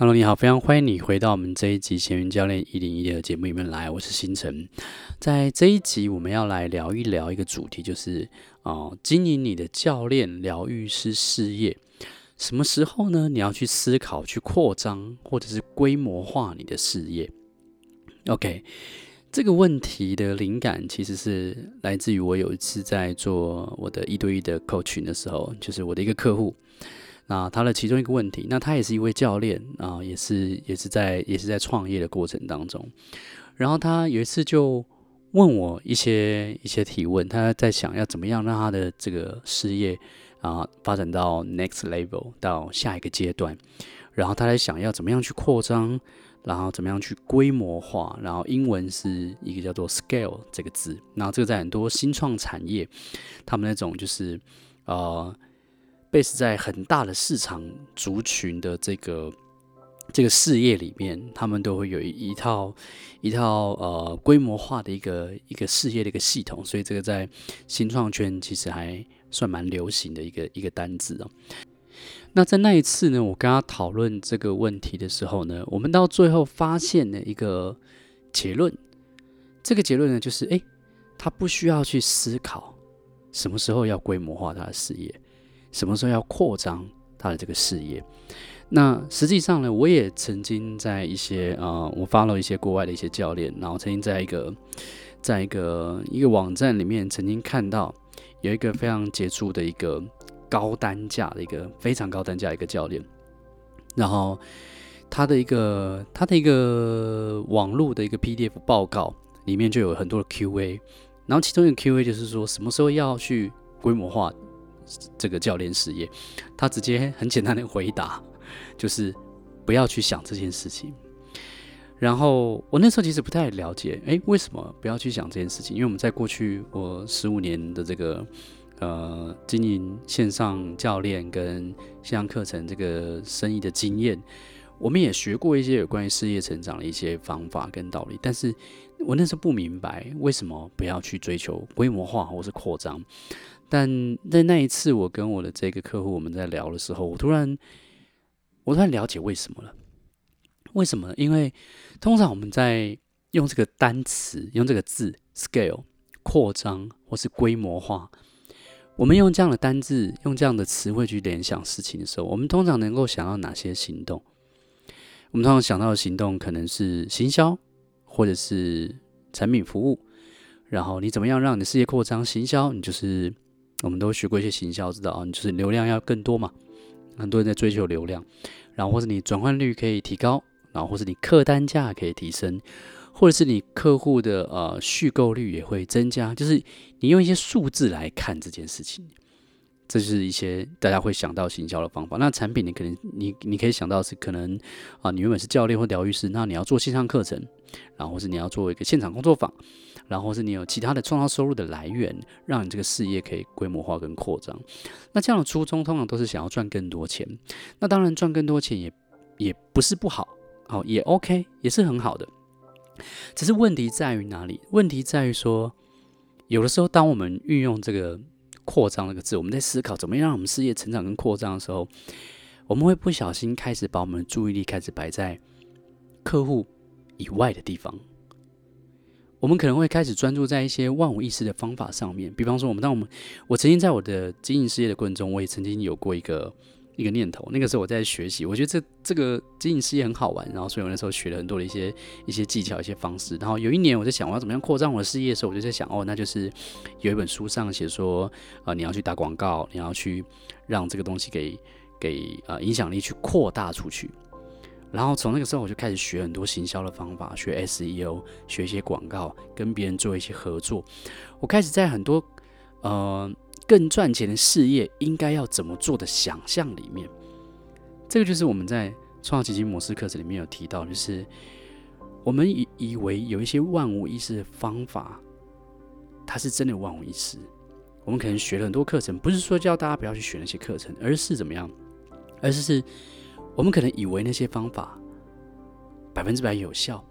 Hello，你好，非常欢迎你回到我们这一集《闲云教练一零一》的节目里面来。我是星辰，在这一集我们要来聊一聊一个主题，就是哦，经营你的教练疗愈师事业，什么时候呢？你要去思考去扩张或者是规模化你的事业。OK，这个问题的灵感其实是来自于我有一次在做我的一对一的 coach 群的时候，就是我的一个客户。那他的其中一个问题，那他也是一位教练啊，也是也是在也是在创业的过程当中，然后他有一次就问我一些一些提问，他在想要怎么样让他的这个事业啊发展到 next level 到下一个阶段，然后他在想要怎么样去扩张，然后怎么样去规模化，然后英文是一个叫做 scale 这个字，那这个在很多新创产业，他们那种就是呃。Base 在很大的市场族群的这个这个事业里面，他们都会有一一套一套呃规模化的一个一个事业的一个系统，所以这个在新创圈其实还算蛮流行的一个一个单字哦。那在那一次呢，我跟他讨论这个问题的时候呢，我们到最后发现了一个结论，这个结论呢就是，诶，他不需要去思考什么时候要规模化他的事业。什么时候要扩张他的这个事业？那实际上呢，我也曾经在一些啊、我 follow 一些国外的一些教练，然后曾经在一个在一个一个网站里面曾经看到有一个非常杰出的一个高单价的一个非常高单价一个教练，然后他的一个他的一个网络的一个 PDF 报告里面就有很多的 QA，然后其中一个 QA 就是说什么时候要去规模化。这个教练事业，他直接很简单的回答，就是不要去想这件事情。然后我那时候其实不太了解，诶，为什么不要去想这件事情？因为我们在过去我十五年的这个呃经营线上教练跟线上课程这个生意的经验，我们也学过一些有关于事业成长的一些方法跟道理。但是我那时候不明白，为什么不要去追求规模化或是扩张。但在那一次，我跟我的这个客户我们在聊的时候，我突然，我突然了解为什么了。为什么？因为通常我们在用这个单词、用这个字 “scale” 扩张或是规模化，我们用这样的单字、用这样的词汇去联想事情的时候，我们通常能够想到哪些行动？我们通常想到的行动可能是行销，或者是产品服务。然后你怎么样让你的事业扩张？行销，你就是。我们都学过一些行销，知道啊，你就是流量要更多嘛，很多人在追求流量，然后或者你转换率可以提高，然后或者你客单价可以提升，或者是你客户的呃续购率也会增加，就是你用一些数字来看这件事情，这是一些大家会想到行销的方法。那产品你可能你你可以想到是可能啊，你原本是教练或疗愈师，那你要做线上课程，然后是你要做一个现场工作坊。然后是你有其他的创造收入的来源，让你这个事业可以规模化跟扩张。那这样的初衷通常都是想要赚更多钱。那当然赚更多钱也也不是不好，好也 OK，也是很好的。只是问题在于哪里？问题在于说，有的时候当我们运用这个“扩张”那个字，我们在思考怎么样让我们事业成长跟扩张的时候，我们会不小心开始把我们的注意力开始摆在客户以外的地方。我们可能会开始专注在一些万无一失的方法上面，比方说，我们当我们我曾经在我的经营事业的过程中，我也曾经有过一个一个念头，那个时候我在学习，我觉得这这个经营事业很好玩，然后所以我那时候学了很多的一些一些技巧、一些方式。然后有一年我在想我要怎么样扩张我的事业的时候，我就在想，哦，那就是有一本书上写说，呃，你要去打广告，你要去让这个东西给给呃影响力去扩大出去。然后从那个时候我就开始学很多行销的方法，学 SEO，学一些广告，跟别人做一些合作。我开始在很多呃更赚钱的事业应该要怎么做的想象里面，这个就是我们在创造奇迹模式课程里面有提到，就是我们以以为有一些万无一失的方法，它是真的万无一失。我们可能学了很多课程，不是说叫大家不要去学那些课程，而是怎么样？而是是。我们可能以为那些方法百分之百有效，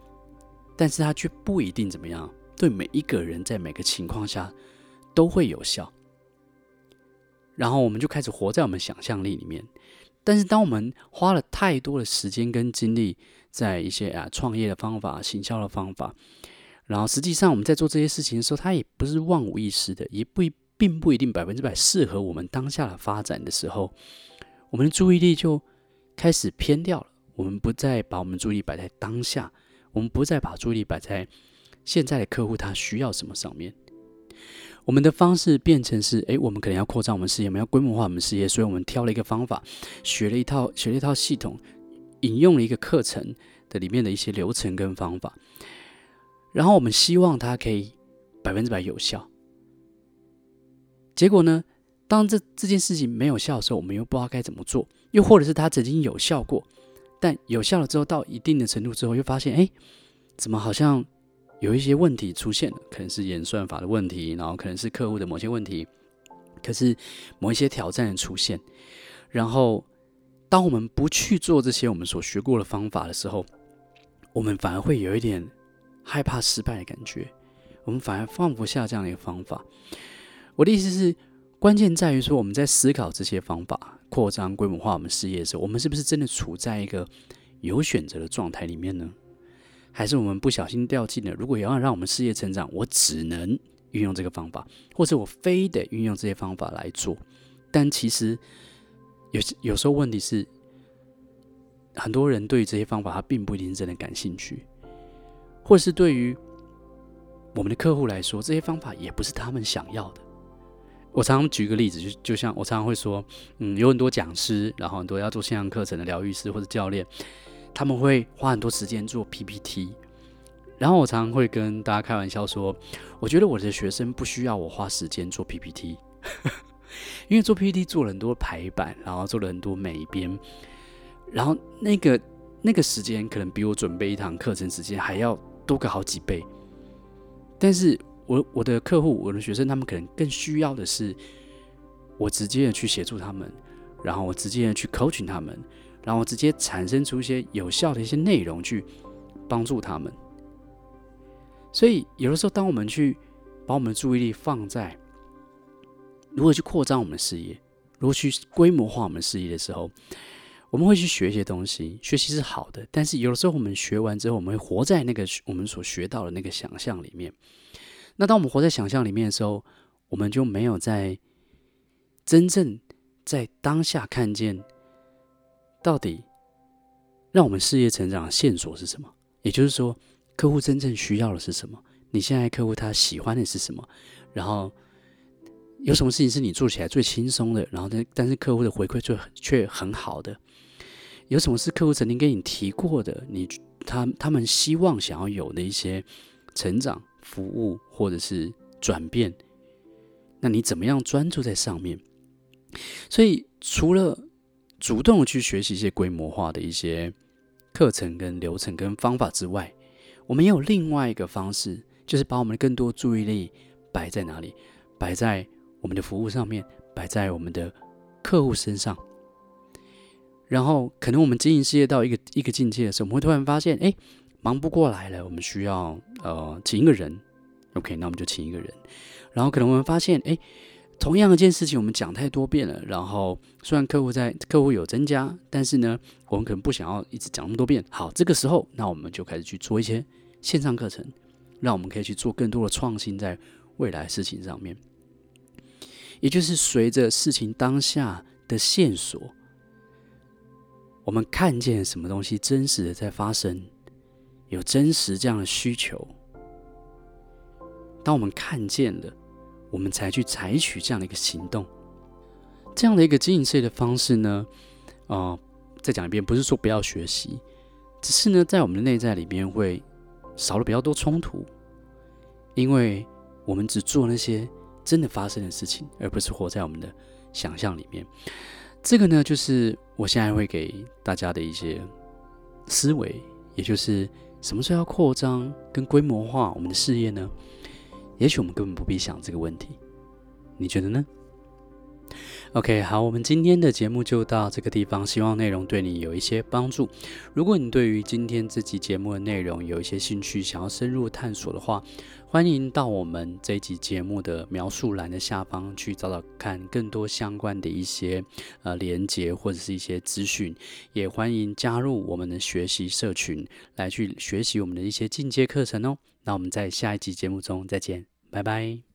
但是它却不一定怎么样，对每一个人在每个情况下都会有效。然后我们就开始活在我们想象力里面，但是当我们花了太多的时间跟精力在一些啊创业的方法、行销的方法，然后实际上我们在做这些事情的时候，它也不是万无一失的，也不并不一定百分之百适合我们当下的发展的时候，我们的注意力就开始偏掉了。我们不再把我们注意力摆在当下，我们不再把注意力摆在现在的客户他需要什么上面。我们的方式变成是：诶，我们可能要扩张我们事业，我们要规模化我们事业，所以我们挑了一个方法，学了一套，学了一套系统，引用了一个课程的里面的一些流程跟方法，然后我们希望它可以百分之百有效。结果呢，当这这件事情没有效的时候，我们又不知道该怎么做，又或者是它曾经有效过，但有效了之后，到一定的程度之后，又发现，诶，怎么好像有一些问题出现了，可能是演算法的问题，然后可能是客户的某些问题，可是某一些挑战的出现，然后当我们不去做这些我们所学过的方法的时候，我们反而会有一点害怕失败的感觉，我们反而放不下这样的一个方法。我的意思是，关键在于说我们在思考这些方法扩张规模化我们事业的时候，我们是不是真的处在一个有选择的状态里面呢？还是我们不小心掉进了，如果要让我们事业成长，我只能运用这个方法，或者我非得运用这些方法来做。但其实有有时候问题是，很多人对于这些方法他并不一定真的感兴趣，或是对于我们的客户来说，这些方法也不是他们想要的。我常常举个例子，就就像我常常会说，嗯，有很多讲师，然后很多要做线上课程的疗愈师或者教练。他们会花很多时间做 PPT，然后我常常会跟大家开玩笑说，我觉得我的学生不需要我花时间做 PPT，因为做 PPT 做了很多排版，然后做了很多美编，然后那个那个时间可能比我准备一堂课程时间还要多个好几倍。但是我我的客户，我的学生，他们可能更需要的是我直接的去协助他们，然后我直接的去 coaching 他们。然后直接产生出一些有效的一些内容去帮助他们。所以有的时候，当我们去把我们的注意力放在如何去扩张我们的事业，如何去规模化我们的事业的时候，我们会去学一些东西。学习是好的，但是有的时候我们学完之后，我们会活在那个我们所学到的那个想象里面。那当我们活在想象里面的时候，我们就没有在真正在当下看见。到底让我们事业成长的线索是什么？也就是说，客户真正需要的是什么？你现在客户他喜欢的是什么？然后有什么事情是你做起来最轻松的？然后但但是客户的回馈却却很好的？有什么是客户曾经跟你提过的？你他他们希望想要有的一些成长、服务或者是转变？那你怎么样专注在上面？所以除了主动去学习一些规模化的一些课程跟流程跟方法之外，我们也有另外一个方式，就是把我们的更多注意力摆在哪里？摆在我们的服务上面，摆在我们的客户身上。然后，可能我们经营事业到一个一个境界的时候，我们会突然发现，哎，忙不过来了，我们需要呃请一个人。OK，那我们就请一个人。然后，可能我们发现，哎。同样一件事情，我们讲太多遍了。然后虽然客户在客户有增加，但是呢，我们可能不想要一直讲那么多遍。好，这个时候，那我们就开始去做一些线上课程，让我们可以去做更多的创新在未来事情上面。也就是随着事情当下的线索，我们看见什么东西真实的在发生，有真实这样的需求。当我们看见了。我们才去采取这样的一个行动，这样的一个经营事业的方式呢，啊、再讲一遍，不是说不要学习，只是呢，在我们的内在里边会少了比较多冲突，因为我们只做那些真的发生的事情，而不是活在我们的想象里面。这个呢，就是我现在会给大家的一些思维，也就是什么时候要扩张跟规模化我们的事业呢？也许我们根本不必想这个问题，你觉得呢？OK，好，我们今天的节目就到这个地方，希望内容对你有一些帮助。如果你对于今天这集节目的内容有一些兴趣，想要深入探索的话，欢迎到我们这一集节目的描述栏的下方去找找看更多相关的一些呃连接或者是一些资讯。也欢迎加入我们的学习社群，来去学习我们的一些进阶课程哦。那我们在下一集节目中再见，拜拜。